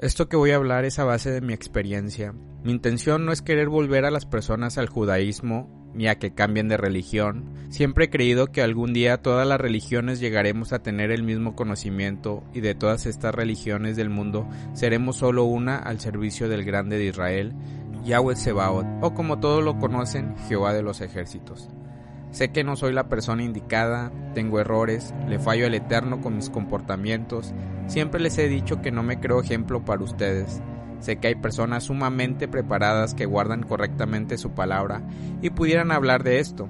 Esto que voy a hablar es a base de mi experiencia. Mi intención no es querer volver a las personas al judaísmo ni a que cambien de religión. Siempre he creído que algún día todas las religiones llegaremos a tener el mismo conocimiento y de todas estas religiones del mundo seremos solo una al servicio del grande de Israel, Yahweh Sebaot, o como todos lo conocen, Jehová de los ejércitos. Sé que no soy la persona indicada, tengo errores, le fallo al Eterno con mis comportamientos, siempre les he dicho que no me creo ejemplo para ustedes. Sé que hay personas sumamente preparadas que guardan correctamente su palabra y pudieran hablar de esto.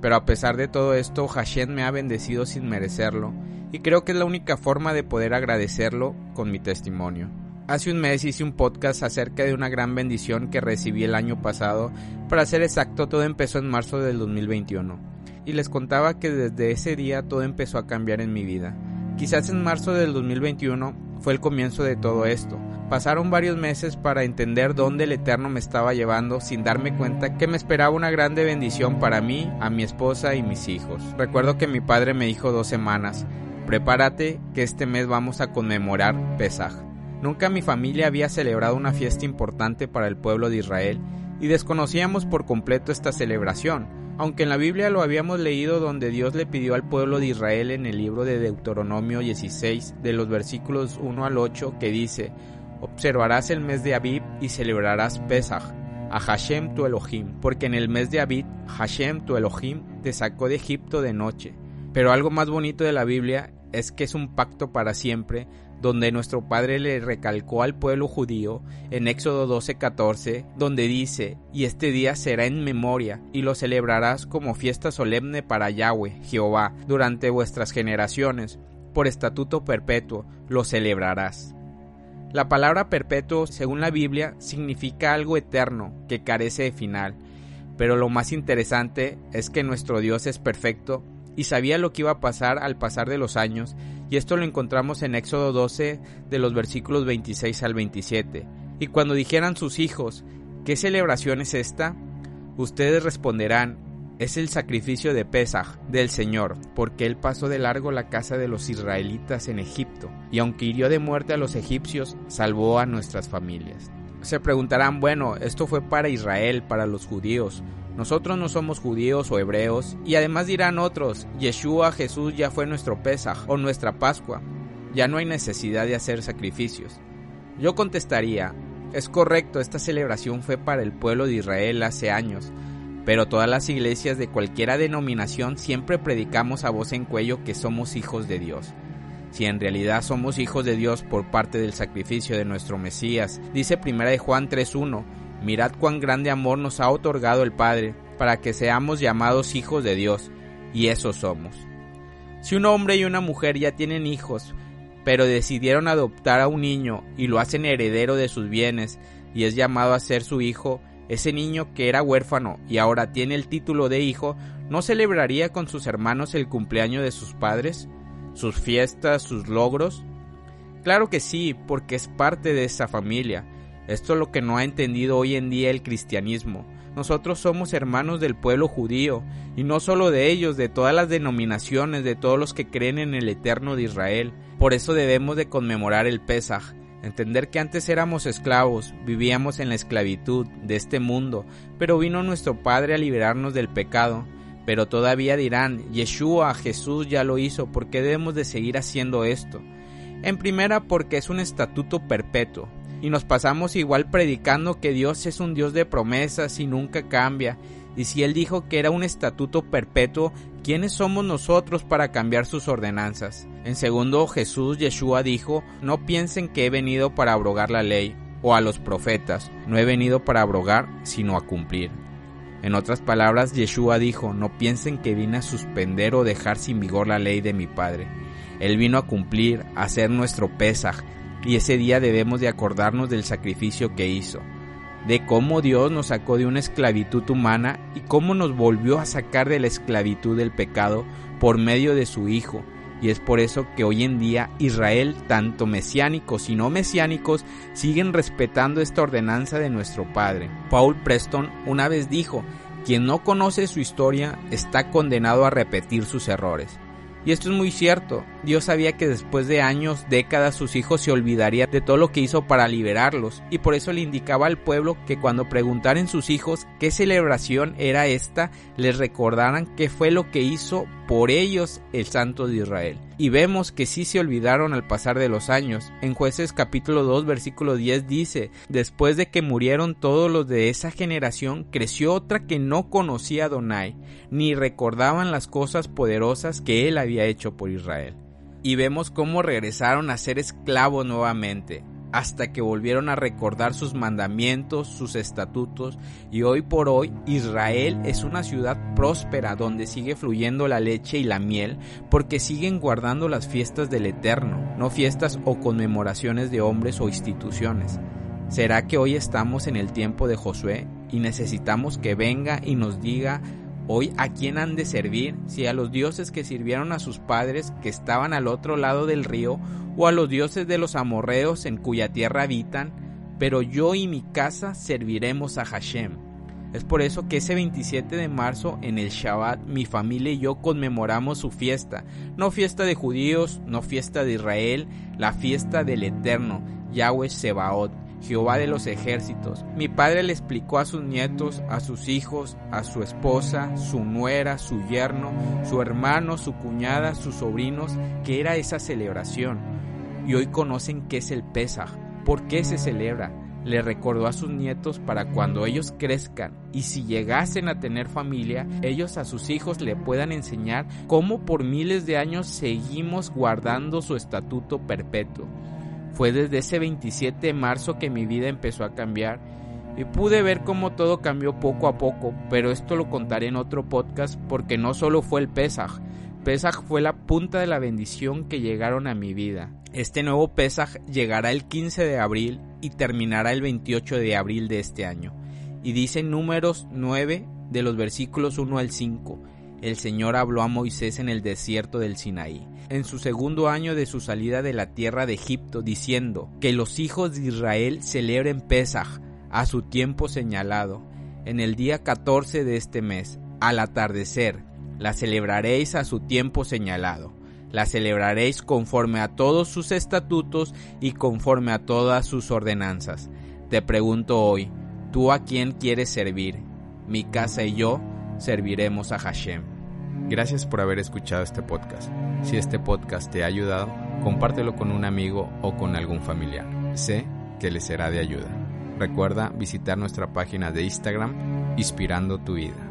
Pero a pesar de todo esto, Hashem me ha bendecido sin merecerlo y creo que es la única forma de poder agradecerlo con mi testimonio. Hace un mes hice un podcast acerca de una gran bendición que recibí el año pasado. Para ser exacto, todo empezó en marzo del 2021. Y les contaba que desde ese día todo empezó a cambiar en mi vida. Quizás en marzo del 2021 fue el comienzo de todo esto. Pasaron varios meses para entender dónde el Eterno me estaba llevando sin darme cuenta que me esperaba una grande bendición para mí, a mi esposa y mis hijos. Recuerdo que mi padre me dijo dos semanas, prepárate que este mes vamos a conmemorar Pesaj. Nunca mi familia había celebrado una fiesta importante para el pueblo de Israel y desconocíamos por completo esta celebración, aunque en la Biblia lo habíamos leído donde Dios le pidió al pueblo de Israel en el libro de Deuteronomio 16 de los versículos 1 al 8 que dice, observarás el mes de Abib y celebrarás Pesach a Hashem tu Elohim, porque en el mes de Abib Hashem tu Elohim te sacó de Egipto de noche. Pero algo más bonito de la Biblia es que es un pacto para siempre donde nuestro Padre le recalcó al pueblo judío en Éxodo 12:14, donde dice, y este día será en memoria, y lo celebrarás como fiesta solemne para Yahweh, Jehová, durante vuestras generaciones, por estatuto perpetuo, lo celebrarás. La palabra perpetuo, según la Biblia, significa algo eterno, que carece de final, pero lo más interesante es que nuestro Dios es perfecto y sabía lo que iba a pasar al pasar de los años, y esto lo encontramos en Éxodo 12 de los versículos 26 al 27. Y cuando dijeran sus hijos, ¿qué celebración es esta? Ustedes responderán, es el sacrificio de Pesaj del Señor, porque él pasó de largo la casa de los israelitas en Egipto, y aunque hirió de muerte a los egipcios, salvó a nuestras familias. Se preguntarán, bueno, esto fue para Israel, para los judíos, nosotros no somos judíos o hebreos, y además dirán otros, Yeshua Jesús ya fue nuestro Pesaj o nuestra Pascua, ya no hay necesidad de hacer sacrificios. Yo contestaría, es correcto, esta celebración fue para el pueblo de Israel hace años, pero todas las iglesias de cualquiera denominación siempre predicamos a voz en cuello que somos hijos de Dios. Si en realidad somos hijos de Dios por parte del sacrificio de nuestro Mesías, dice 1 de Juan 3.1, Mirad cuán grande amor nos ha otorgado el Padre para que seamos llamados hijos de Dios, y eso somos. Si un hombre y una mujer ya tienen hijos, pero decidieron adoptar a un niño y lo hacen heredero de sus bienes y es llamado a ser su hijo, ese niño que era huérfano y ahora tiene el título de hijo, ¿no celebraría con sus hermanos el cumpleaños de sus padres? ¿Sus fiestas, sus logros? Claro que sí, porque es parte de esa familia, esto es lo que no ha entendido hoy en día el cristianismo. Nosotros somos hermanos del pueblo judío, y no solo de ellos, de todas las denominaciones, de todos los que creen en el Eterno de Israel. Por eso debemos de conmemorar el Pesaj, entender que antes éramos esclavos, vivíamos en la esclavitud de este mundo, pero vino nuestro Padre a liberarnos del pecado. Pero todavía dirán, Yeshua, Jesús ya lo hizo, ¿por qué debemos de seguir haciendo esto? En primera porque es un estatuto perpetuo, y nos pasamos igual predicando que Dios es un Dios de promesas y nunca cambia. Y si Él dijo que era un estatuto perpetuo, ¿quiénes somos nosotros para cambiar sus ordenanzas? En segundo, Jesús Yeshua dijo, no piensen que he venido para abrogar la ley o a los profetas, no he venido para abrogar, sino a cumplir. En otras palabras, Yeshua dijo, no piensen que vine a suspender o dejar sin vigor la ley de mi Padre. Él vino a cumplir, a hacer nuestro Pesaj, y ese día debemos de acordarnos del sacrificio que hizo, de cómo Dios nos sacó de una esclavitud humana y cómo nos volvió a sacar de la esclavitud del pecado por medio de su Hijo. Y es por eso que hoy en día Israel, tanto mesiánicos y no mesiánicos, siguen respetando esta ordenanza de nuestro Padre. Paul Preston una vez dijo, quien no conoce su historia está condenado a repetir sus errores. Y esto es muy cierto. Dios sabía que después de años, décadas, sus hijos se olvidarían de todo lo que hizo para liberarlos. Y por eso le indicaba al pueblo que cuando preguntaran sus hijos qué celebración era esta, les recordaran qué fue lo que hizo por ellos el Santo de Israel. Y vemos que sí se olvidaron al pasar de los años. En jueces capítulo 2 versículo 10 dice, después de que murieron todos los de esa generación, creció otra que no conocía a Donai, ni recordaban las cosas poderosas que él había hecho por Israel. Y vemos cómo regresaron a ser esclavos nuevamente hasta que volvieron a recordar sus mandamientos, sus estatutos, y hoy por hoy Israel es una ciudad próspera donde sigue fluyendo la leche y la miel, porque siguen guardando las fiestas del Eterno, no fiestas o conmemoraciones de hombres o instituciones. ¿Será que hoy estamos en el tiempo de Josué y necesitamos que venga y nos diga Hoy, ¿a quién han de servir? Si a los dioses que sirvieron a sus padres que estaban al otro lado del río, o a los dioses de los amorreos en cuya tierra habitan, pero yo y mi casa serviremos a Hashem. Es por eso que ese 27 de marzo en el Shabbat mi familia y yo conmemoramos su fiesta, no fiesta de judíos, no fiesta de Israel, la fiesta del Eterno, Yahweh Sebaot Jehová de los ejércitos. Mi padre le explicó a sus nietos, a sus hijos, a su esposa, su nuera, su yerno, su hermano, su cuñada, sus sobrinos, que era esa celebración. Y hoy conocen qué es el Pesaj, por qué se celebra. Le recordó a sus nietos para cuando ellos crezcan y si llegasen a tener familia, ellos a sus hijos le puedan enseñar cómo por miles de años seguimos guardando su estatuto perpetuo. Fue desde ese 27 de marzo que mi vida empezó a cambiar y pude ver cómo todo cambió poco a poco, pero esto lo contaré en otro podcast porque no solo fue el Pesaj, Pesaj fue la punta de la bendición que llegaron a mi vida. Este nuevo Pesaj llegará el 15 de abril y terminará el 28 de abril de este año. Y dice números 9 de los versículos 1 al 5 el Señor habló a Moisés en el desierto del Sinaí, en su segundo año de su salida de la tierra de Egipto, diciendo que los hijos de Israel celebren Pesaj a su tiempo señalado, en el día 14 de este mes, al atardecer, la celebraréis a su tiempo señalado. La celebraréis conforme a todos sus estatutos y conforme a todas sus ordenanzas. Te pregunto hoy, ¿tú a quién quieres servir? Mi casa y yo serviremos a Hashem. Gracias por haber escuchado este podcast. Si este podcast te ha ayudado, compártelo con un amigo o con algún familiar. Sé que le será de ayuda. Recuerda visitar nuestra página de Instagram, Inspirando tu vida.